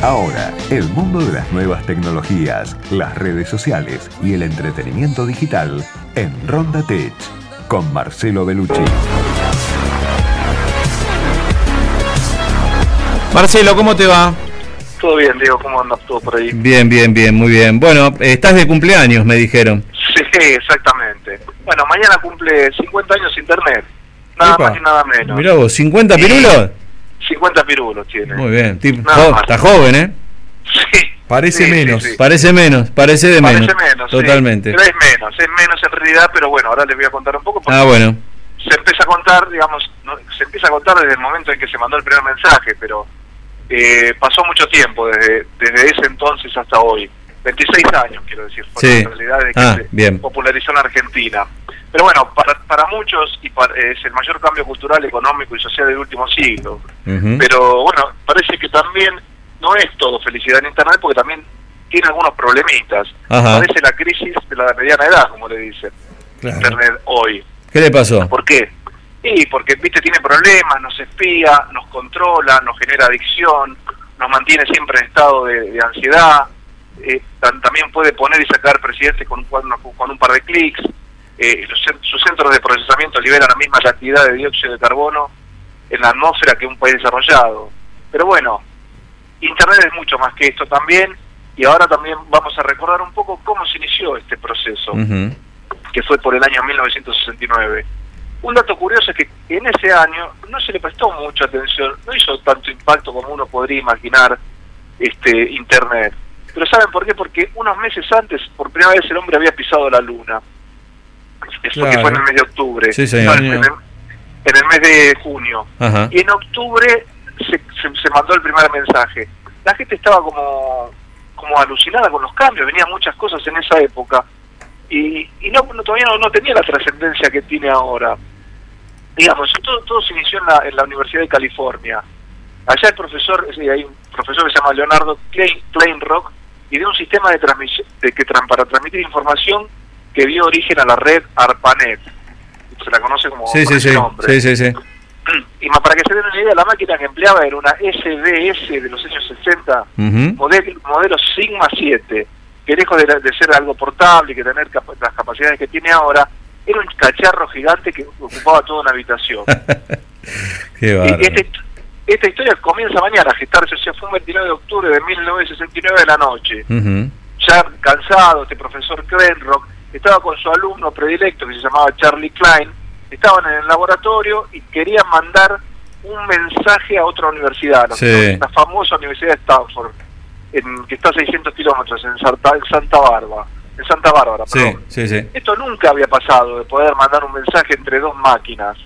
Ahora, el mundo de las nuevas tecnologías, las redes sociales y el entretenimiento digital en Ronda Tech con Marcelo Bellucci. Marcelo, ¿cómo te va? Todo bien, Diego, ¿cómo andas todo por ahí? Bien, bien, bien, muy bien. Bueno, estás de cumpleaños, me dijeron. Sí, exactamente. Bueno, mañana cumple 50 años Internet. Nada Epa. más y nada menos. Mirá vos, ¿50 pirulos? 50 pirulos tiene. Muy bien, jo- está joven, ¿eh? Sí. Parece Sí, sí, menos. sí. Parece menos, parece de Parece menos. menos. sí. Totalmente. Pero es menos, es menos en realidad, pero bueno, ahora les voy a contar un poco. porque Ah, bueno. Se empieza a contar, digamos, no- se empieza a contar desde el momento en que se mandó el primer mensaje, pero eh, pasó mucho tiempo, desde, desde ese entonces hasta hoy. 26 años, quiero decir, fue Sí. en realidad desde que Ah, se bien. popularizó en Argentina. Pero bueno, para, para muchos y para- es el mayor cambio cultural, económico y social del último siglo. Pero bueno, parece que también no es todo felicidad en Internet porque también tiene algunos problemitas. Ajá. Parece la crisis de la mediana edad, como le dicen, Claro. Internet hoy. ¿Qué le pasó? ¿Por qué? Y porque, viste, tiene problemas, nos espía, nos controla, nos genera adicción, nos mantiene siempre en estado de, de ansiedad, eh, tam- también puede poner y sacar presidentes con, un- con un par de clics, eh, sus centros de procesamiento liberan la misma cantidad de dióxido de carbono en la atmósfera que un país desarrollado. Pero bueno, Internet es mucho más que esto también, y ahora también vamos a recordar un poco cómo se inició este proceso que fue por el año 1969. Un dato curioso es que en ese año no se le prestó mucha atención, no hizo tanto impacto como uno podría imaginar este Internet. Pero ¿saben por qué? Porque unos meses antes, por primera vez, el hombre había pisado la luna. Eso que Claro. fue en el mes de octubre. Sí, señor. No, en, el, en el mes de junio. Ajá. Y en octubre se, se, se mandó el primer mensaje. La gente estaba como, como alucinada con los cambios, venían muchas cosas en esa época y, y no, no- todavía no, no tenía la trascendencia que tiene ahora. Digamos, todo, todo se inició en la, en la Universidad de California. Allá el profesor, sí, hay un profesor que se llama Leonardo Klein, Kleinrock, y de un sistema de transmisión de que para transmitir información que dio origen a la red ARPANET. Se la conoce como Sí, nombre. Sí, sí, sí. Y más para que se den una idea, la máquina que empleaba era una SDS de los años 60, Ujú. modelo, modelo Sigma 7, que lejos de, la- de ser algo portable y que tener capa- las capacidades que tiene ahora, era un cacharro gigante que ocupaba toda una habitación. Qué Y bárbaro. esta, hist- esta historia comienza mañana a gestarse, o sea, fue un 29 de octubre de 1969 de la noche. Ujú. Ya cansado, este profesor Krenrock estaba con su alumno predilecto que se llamaba Charlie Klein, estaban en el laboratorio y querían mandar un mensaje a otra universidad, la, Sí. la famosa Universidad de Stanford, en, que está a 600 kilómetros en Santa, en Santa Bárbara. En Santa Bárbara, Sí. Esto nunca había pasado, de poder mandar un mensaje entre dos máquinas.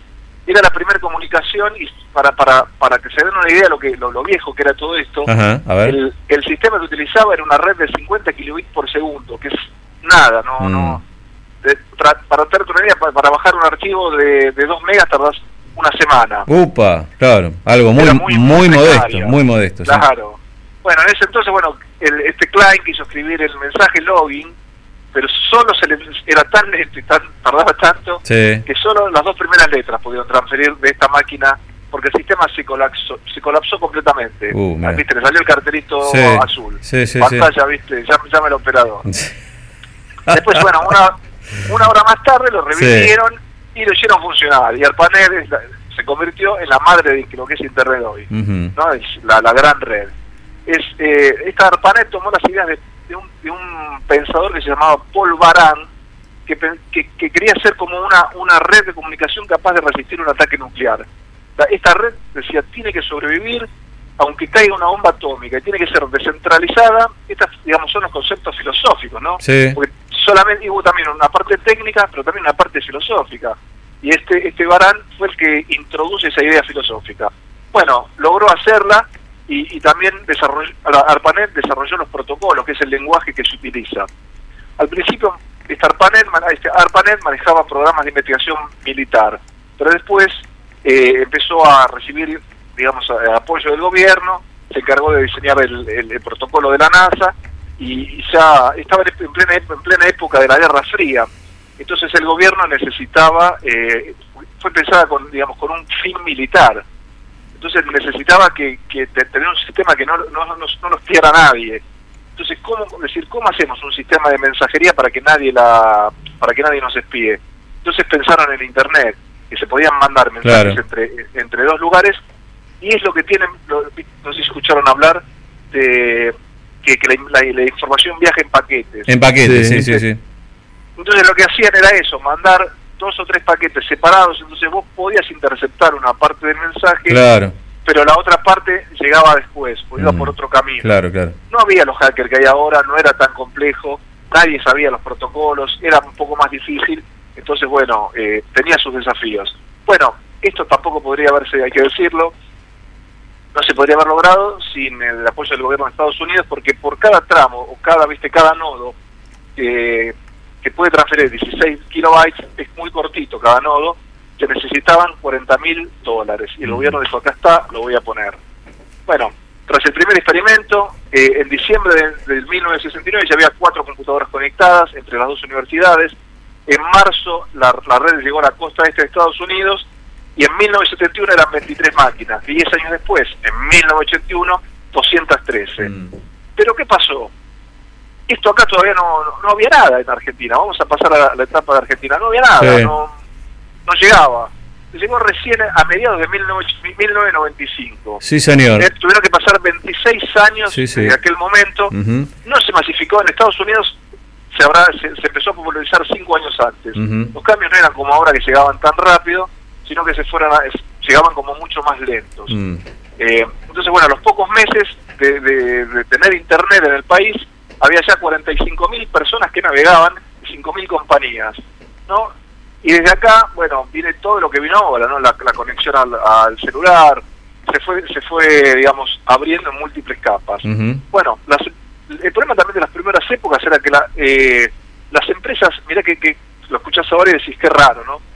Era la primera comunicación y para, para, para que se den una idea de lo, que, lo, lo viejo que era todo esto, Ajá, el, el sistema que utilizaba era una red de 50 kilobits por segundo, que es nada, no, Mm. no. de- tra- para una idea, para, para bajar un archivo de, de 2 megas tardás una semana. Upa, claro. Algo muy, muy, muy modesto, muy modesto. sí. Claro. Bueno, en ese entonces, bueno, el, este Klein quiso escribir el mensaje login, pero solo se le era tan lento y tan, tardaba tanto Sí. que solo las dos primeras letras pudieron transferir de esta máquina porque el sistema se colapsó, se colapsó completamente. Uh. ¿Viste? Le salió el cartelito Sí, azul. Pantalla, ¿viste? Ya, llama el operador. Después, bueno, una, una hora más tarde lo revivieron y lo hicieron funcionar. Y ARPANET es la- se convirtió en la madre de lo que es Internet hoy. ¿no? Es la, la gran red. Es, eh, esta ARPANET tomó las ideas de, de un, de un pensador que se llamaba Paul Baran, que, que quería ser como una, una red de comunicación capaz de resistir un ataque nuclear. La- esta red, decía, tiene que sobrevivir aunque caiga una bomba atómica, y tiene que ser descentralizada. Estos, digamos, son los conceptos filosóficos, ¿no? Sí. Porque solamente hubo también una parte técnica, pero también una parte filosófica. Y este, este Barán fue el que introduce esa idea filosófica. Bueno, logró hacerla y, y también desarrolló, ARPANET desarrolló los protocolos, que es el lenguaje que se utiliza. Al principio, esta ARPANET, este manejaba programas de investigación militar, pero después eh, empezó a recibir, digamos, apoyo del gobierno, se encargó de diseñar el- el protocolo de la NASA y, ya estaba en en plena, en plena época de la Guerra Fría. Entonces el gobierno necesitaba, eh, fue pensada con, digamos, con un fin militar. Entonces necesitaba que, que tener un sistema que no, no, no, no los pierda nadie. Entonces, ¿cómo decir cómo hacemos un sistema de mensajería para que nadie la para que nadie nos espíe? Entonces pensaron en internet que se podían mandar mensajes entre entre dos lugares y es lo que tienen no sé si escucharon hablar de que, la, información viaja en paquetes. En paquetes, sí, sí, sí. Entonces lo que hacían era eso, mandar dos o tres paquetes separados, entonces vos podías interceptar una parte del mensaje, claro. pero la otra parte llegaba después, o iba mm. por otro camino. Claro, claro. No había los hackers que hay ahora, no era tan complejo, nadie sabía los protocolos, era un poco más difícil, entonces bueno, eh, tenía sus desafíos. Bueno, esto tampoco podría haberse, hay que decirlo, no se podría haber logrado sin el apoyo del gobierno de Estados Unidos porque por cada tramo o cada viste cada nodo eh, que puede transferir 16 kilobytes es muy cortito cada nodo que necesitaban 40 mil dólares. Y el gobierno dijo acá está lo voy a poner bueno tras el primer experimento eh, en diciembre del 1969 ya había cuatro computadoras conectadas entre las dos universidades. En marzo la, la red llegó a la costa este de Estados Unidos y en 1971 eran 23 máquinas, 10 años después, en 1981, 213. Mm. Pero ¿qué pasó? Esto acá todavía no, no, había nada en Argentina, vamos a pasar a la, etapa de Argentina, no había nada, no, no llegaba. Llegó recién a mediados de 1995. Sí, señor. Eh, tuvieron que pasar 26 años desde aquel momento. No se masificó en Estados Unidos, se, habrá, se, empezó a popularizar 5 años antes. Los cambios no eran como ahora que llegaban tan rápido sino que se fueran llegaban como mucho más lentos. Mm. Eh, entonces, bueno, a los pocos meses de, tener internet en el país, había ya 45.000 personas que navegaban y 5.000 compañías, ¿no? Y desde acá, bueno, viene todo lo que vino ahora, ¿no? La, conexión al, celular, se fue, se fue, digamos, abriendo en múltiples capas. Bueno, el problema también de las primeras épocas era que la, eh, las empresas, mira que, que lo escuchás ahora y decís, qué raro, ¿no?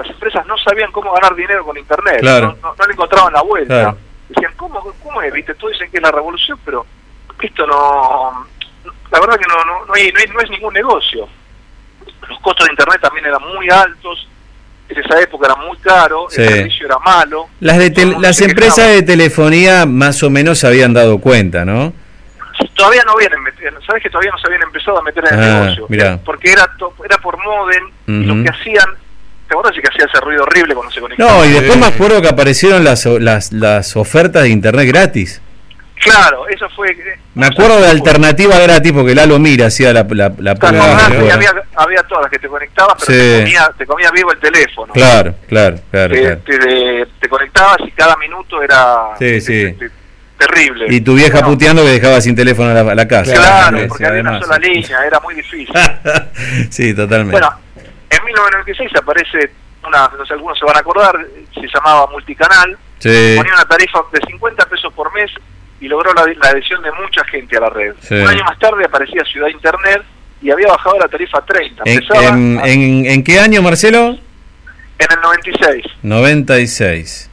Las empresas no sabían cómo ganar dinero con Internet, no, no, le encontraban la vuelta. Decían, ¿cómo, ¿cómo es? ¿Viste? Todos dicen que es la revolución, pero esto no... La verdad que no, no, no, hay, no, es ningún negocio. Los costos de Internet también eran muy altos, en esa época era muy caro, el servicio era malo. Las, de las empresas de telefonía más o menos se habían dado cuenta, ¿no? Todavía no habían, sabes que todavía no se habían empezado a meter en el ah, negocio, porque era era por modem y lo que hacían ¿Te acuerdas que hacía ese ruido horrible cuando se conectaba? No, y después me acuerdo que aparecieron las, las, las ofertas de internet gratis. Claro, eso fue. Eh, me acuerdo de alternativa gratis porque Lalo Mira hacía la, la, la había, había, todas las que te conectabas, pero te, comía, te, comía, vivo el teléfono. Claro, claro, claro. Te, te, conectabas y cada minuto era. Sí, sí. Terrible. Y tu vieja puteando que dejaba sin teléfono a la, casa. Claro, porque había una sola línea, era muy difícil. sí, totalmente. Bueno, en 1996 aparece, una, no sé, algunos se van a acordar, se llamaba Multicanal, ponía una tarifa de 50 pesos por mes y logró la, adhesión de mucha gente a la red. Un año más tarde aparecía Ciudad Internet y había bajado la tarifa a 30. ¿En, en, qué año, Marcelo? En el 96. 96.